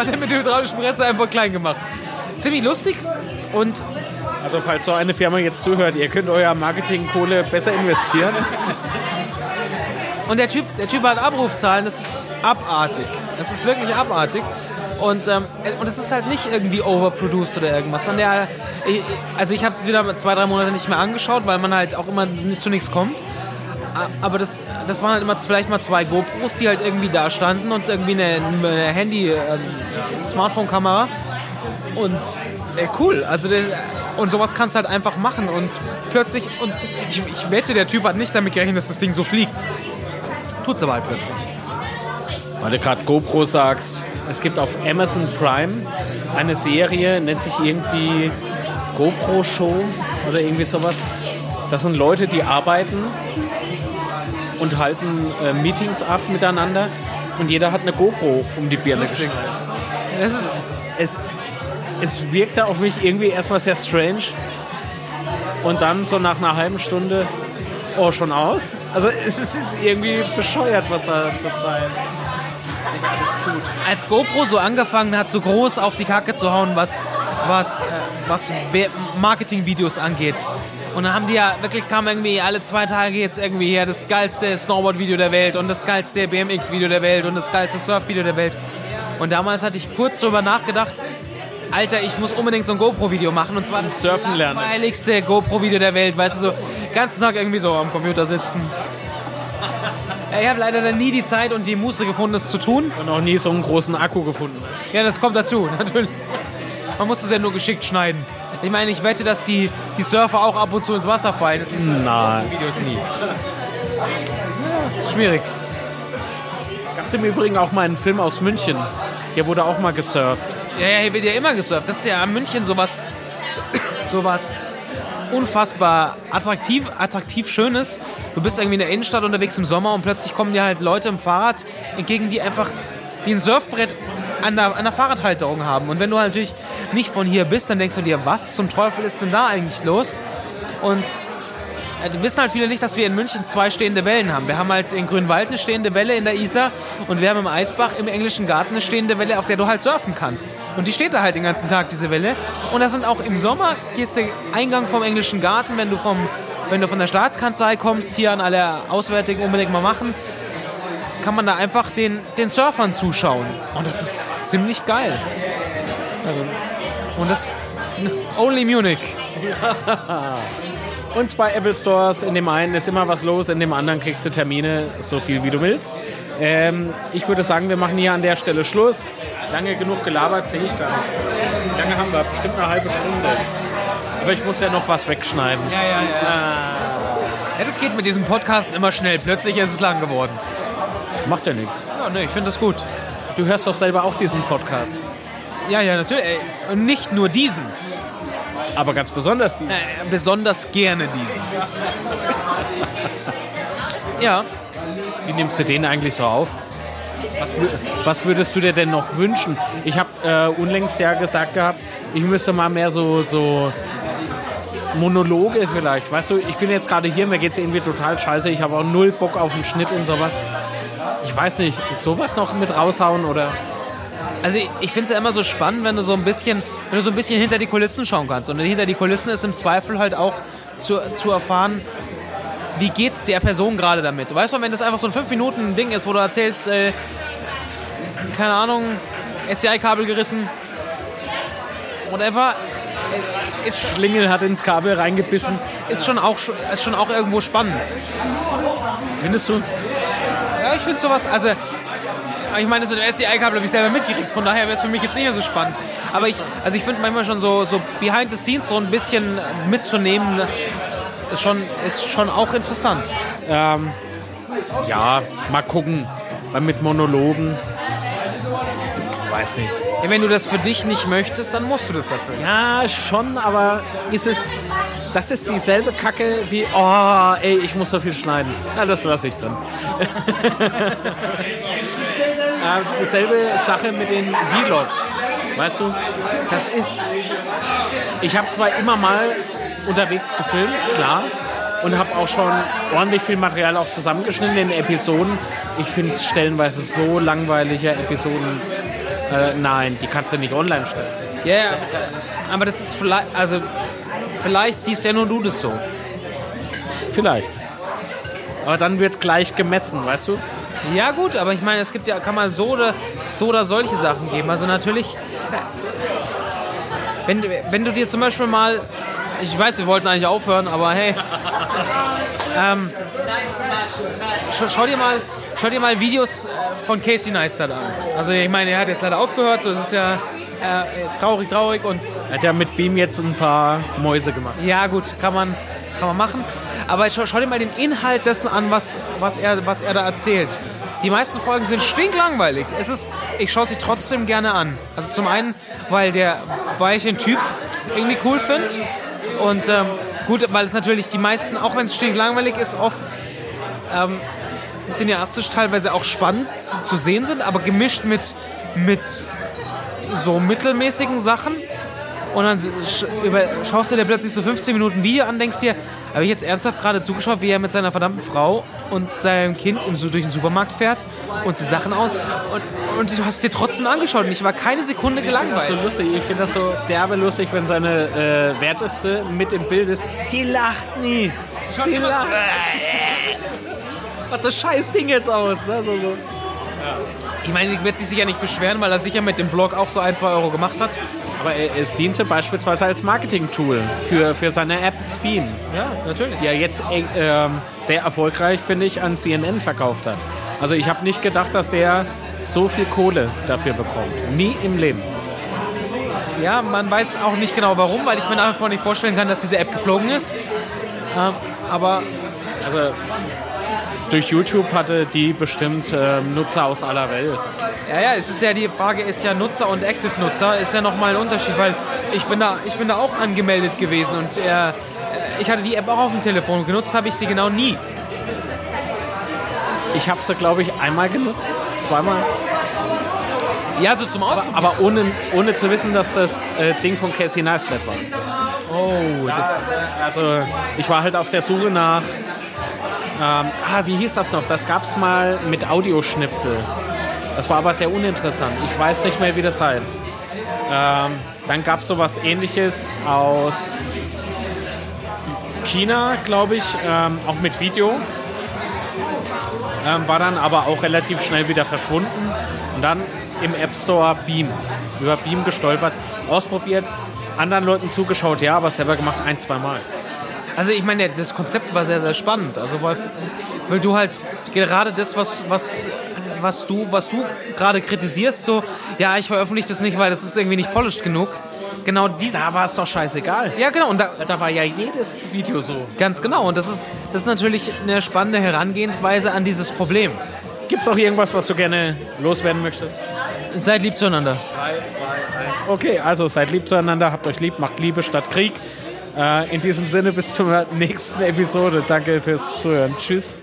er mit der hydraulischen Presse einfach klein gemacht. Ziemlich lustig und also falls so eine Firma jetzt zuhört, ihr könnt euer Marketingkohle besser investieren. Und der Typ, der Typ hat Abrufzahlen, das ist abartig. Das ist wirklich abartig. Und, ähm, und es ist halt nicht irgendwie overproduced oder irgendwas. Sondern der, also ich habe es wieder zwei, drei Monate nicht mehr angeschaut, weil man halt auch immer zu nichts kommt. Aber das, das waren halt immer vielleicht mal zwei GoPros, die halt irgendwie da standen und irgendwie eine, eine Handy, äh, Smartphone-Kamera. Und äh, cool, also der, und sowas kannst du halt einfach machen. Und plötzlich, und ich, ich wette, der Typ hat nicht damit gerechnet, dass das Ding so fliegt. Tut's aber halt plötzlich. Weil du gerade GoPro sagst, es gibt auf Amazon Prime eine Serie, nennt sich irgendwie GoPro Show oder irgendwie sowas. Das sind Leute, die arbeiten und halten äh, Meetings ab miteinander und jeder hat eine GoPro um die Birne. Es ist, es, es wirkte auf mich irgendwie erstmal sehr strange. Und dann so nach einer halben Stunde, oh, schon aus? Also es ist irgendwie bescheuert, was da zurzeit tut. Als GoPro so angefangen hat, so groß auf die Kacke zu hauen, was, was, äh, was Marketingvideos angeht. Und dann haben die ja wirklich, kam irgendwie alle zwei Tage jetzt irgendwie her das geilste Snowboard-Video der Welt und das geilste BMX-Video der Welt und das geilste Surf-Video der Welt. Und damals hatte ich kurz darüber nachgedacht, Alter, ich muss unbedingt so ein GoPro-Video machen. Und zwar das Surfen lernen. langweiligste GoPro-Video der Welt. Weißt du, so den ganzen Tag irgendwie so am Computer sitzen. Ja, ich habe leider dann nie die Zeit und die Muße gefunden, das zu tun. Und auch nie so einen großen Akku gefunden. Ja, das kommt dazu, natürlich. Man muss das ja nur geschickt schneiden. Ich meine, ich wette, dass die, die Surfer auch ab und zu ins Wasser fallen. Das ist Nein. Videos nie. schwierig. Gab es im Übrigen auch mal einen Film aus München. Hier wurde auch mal gesurft. Ja, ja, hier wird ja immer gesurft. Das ist ja in München sowas, sowas unfassbar attraktiv, attraktiv Schönes. Du bist irgendwie in der Innenstadt unterwegs im Sommer und plötzlich kommen dir halt Leute im Fahrrad entgegen, die einfach ein Surfbrett an der, an der Fahrradhalterung haben. Und wenn du halt natürlich nicht von hier bist, dann denkst du dir, was zum Teufel ist denn da eigentlich los? Und also wissen halt viele nicht, dass wir in München zwei stehende Wellen haben. Wir haben halt in Grünwald eine stehende Welle in der Isar und wir haben im Eisbach im englischen Garten eine stehende Welle, auf der du halt surfen kannst. Und die steht da halt den ganzen Tag, diese Welle. Und das sind auch im Sommer, gehst du Eingang vom englischen Garten, wenn du, vom, wenn du von der Staatskanzlei kommst, hier an alle Auswärtigen unbedingt mal machen, kann man da einfach den, den Surfern zuschauen. Und das ist ziemlich geil. Also, und das Only Munich. Und zwei Apple Stores. In dem einen ist immer was los, in dem anderen kriegst du Termine, so viel wie du willst. Ähm, ich würde sagen, wir machen hier an der Stelle Schluss. Lange genug gelabert, sehe ich gar nicht. Wie lange haben wir? Bestimmt eine halbe Stunde. Aber ich muss ja noch was wegschneiden. Ja, ja, ja. Ja, das geht mit diesem Podcast immer schnell. Plötzlich ist es lang geworden. Macht ja nichts. Ja, ne, ich finde das gut. Du hörst doch selber auch diesen Podcast. Ja, ja, natürlich. Ey, Und nicht nur diesen. Aber ganz besonders die. Äh, besonders gerne diesen. Ja, Wie nimmst du den eigentlich so auf? Was, was würdest du dir denn noch wünschen? Ich habe äh, unlängst ja gesagt gehabt, ich müsste mal mehr so, so Monologe vielleicht. Weißt du, ich bin jetzt gerade hier, mir geht es irgendwie total scheiße. Ich habe auch null Bock auf einen Schnitt und sowas. Ich weiß nicht, ist sowas noch mit raushauen oder? also ich, ich finde es ja immer so spannend, wenn du so ein bisschen, wenn du so ein bisschen hinter die Kulissen schauen kannst. Und hinter die Kulissen ist im Zweifel halt auch zu, zu erfahren, wie geht's der Person gerade damit. Weißt du, wenn das einfach so ein 5 Minuten Ding ist, wo du erzählst, äh, keine Ahnung, SDI-Kabel gerissen, whatever, äh, ist, Schlingel hat ins Kabel reingebissen. ist, schon auch, ist schon auch irgendwo spannend. Findest du? Ja, ich finde sowas, also ich meine, das mit dem SDI-Kabel habe ich selber mitgekriegt, von daher wäre es für mich jetzt nicht mehr so spannend. Aber ich, also ich finde manchmal schon so, so behind the scenes so ein bisschen mitzunehmen, ist schon, ist schon auch interessant. Ähm, ja, mal gucken. Weil mit Monologen. Weiß nicht. Ja, wenn du das für dich nicht möchtest, dann musst du das dafür. Ja, schon, aber ist es. Das ist dieselbe Kacke wie, oh, ey, ich muss so viel schneiden. Na, das lasse ich drin. äh, dieselbe Sache mit den Vlogs. Weißt du, das ist. Ich habe zwar immer mal unterwegs gefilmt, klar, und habe auch schon ordentlich viel Material auch zusammengeschnitten in Episoden. Ich finde es stellenweise so langweilige Episoden. Äh, nein, die kannst du nicht online stellen. Ja, ja, aber das ist vielleicht, also vielleicht siehst ja nur du das so. Vielleicht. Aber dann wird gleich gemessen, weißt du? Ja gut, aber ich meine, es gibt ja, kann man so oder, so oder solche Sachen geben. Also natürlich, wenn, wenn du dir zum Beispiel mal, ich weiß, wir wollten eigentlich aufhören, aber hey, ähm, schau, schau dir mal, schau dir mal Videos äh, von Casey Neistat an. Also ich meine, er hat jetzt leider aufgehört, so es ist ja äh, traurig, traurig und Er hat ja mit Beam jetzt ein paar Mäuse gemacht. ja, gut, kann man, kann man machen. Aber schau, schau dir mal den Inhalt dessen an, was, was, er, was er da erzählt. Die meisten Folgen sind stinklangweilig. Es ist, ich schaue sie trotzdem gerne an. Also zum einen, weil, der, weil ich den Typ irgendwie cool finde. Und ähm, gut, weil es natürlich die meisten, auch wenn es stinklangweilig ist, oft ähm, cineastisch teilweise auch spannend zu, zu sehen sind, aber gemischt mit, mit so mittelmäßigen Sachen. Und dann schaust du dir plötzlich so 15 Minuten Video an, denkst dir, habe ich jetzt ernsthaft gerade zugeschaut, wie er mit seiner verdammten Frau und seinem Kind im, so durch den Supermarkt fährt und sie Sachen aus. Und, und du hast dir trotzdem angeschaut und ich war keine Sekunde Das ist so gelangweilt. lustig. Ich finde das so derbe lustig, wenn seine äh, Werteste mit im Bild ist. Die lacht nie. Sie lacht. Was das scheiß Ding jetzt aus? Ne? So, so. Ich meine, sie wird sich sicher nicht beschweren, weil er sicher mit dem Vlog auch so ein, zwei Euro gemacht hat. Aber er- es diente beispielsweise als Marketing-Tool für, für seine App Beam, Ja, natürlich. die er jetzt äh, ähm, sehr erfolgreich, finde ich, an CNN verkauft hat. Also ich habe nicht gedacht, dass der so viel Kohle dafür bekommt. Nie im Leben. Ja, man weiß auch nicht genau warum, weil ich mir nach wie vor nicht vorstellen kann, dass diese App geflogen ist. Ähm, aber Also durch YouTube hatte die bestimmt ähm, Nutzer aus aller Welt. Ja, ja, es ist ja die Frage, ist ja Nutzer und Active-Nutzer, ist ja nochmal ein Unterschied, weil ich bin da, ich bin da auch angemeldet gewesen und äh, ich hatte die App auch auf dem Telefon. Genutzt habe ich sie genau nie. Ich habe sie, glaube ich, einmal genutzt, zweimal. Ja, so zum Ausprobieren. Aber ohne, ohne zu wissen, dass das äh, Ding von Casey Neistat war. oh, Also ich war halt auf der Suche nach, ähm, ah, wie hieß das noch? Das gab es mal mit Audioschnipsel. Das war aber sehr uninteressant. Ich weiß nicht mehr, wie das heißt. Ähm, dann gab es sowas ähnliches aus China, glaube ich, ähm, auch mit Video. Ähm, war dann aber auch relativ schnell wieder verschwunden. Und dann im App Store Beam. Über Beam gestolpert, ausprobiert, anderen Leuten zugeschaut, ja, aber selber gemacht ein, zwei Mal. Also ich meine, das Konzept war sehr, sehr spannend. Also weil, weil du halt gerade das, was, was, was du, was du gerade kritisierst, so, ja, ich veröffentliche das nicht, weil das ist irgendwie nicht polished genug. genau diese. Da war es doch scheißegal. Ja, genau. Und da, Da war ja jedes Video so. ganz genau. Und das ist, das ist natürlich eine spannende Herangehensweise an dieses Problem. Gibt es auch irgendwas, was du gerne loswerden möchtest? Seid lieb zueinander. 3, 2, 1. Okay, also seid lieb zueinander, habt euch lieb, macht Liebe statt Krieg. Äh, in diesem Sinne bis zur nächsten Episode. Danke fürs Zuhören. Tschüss.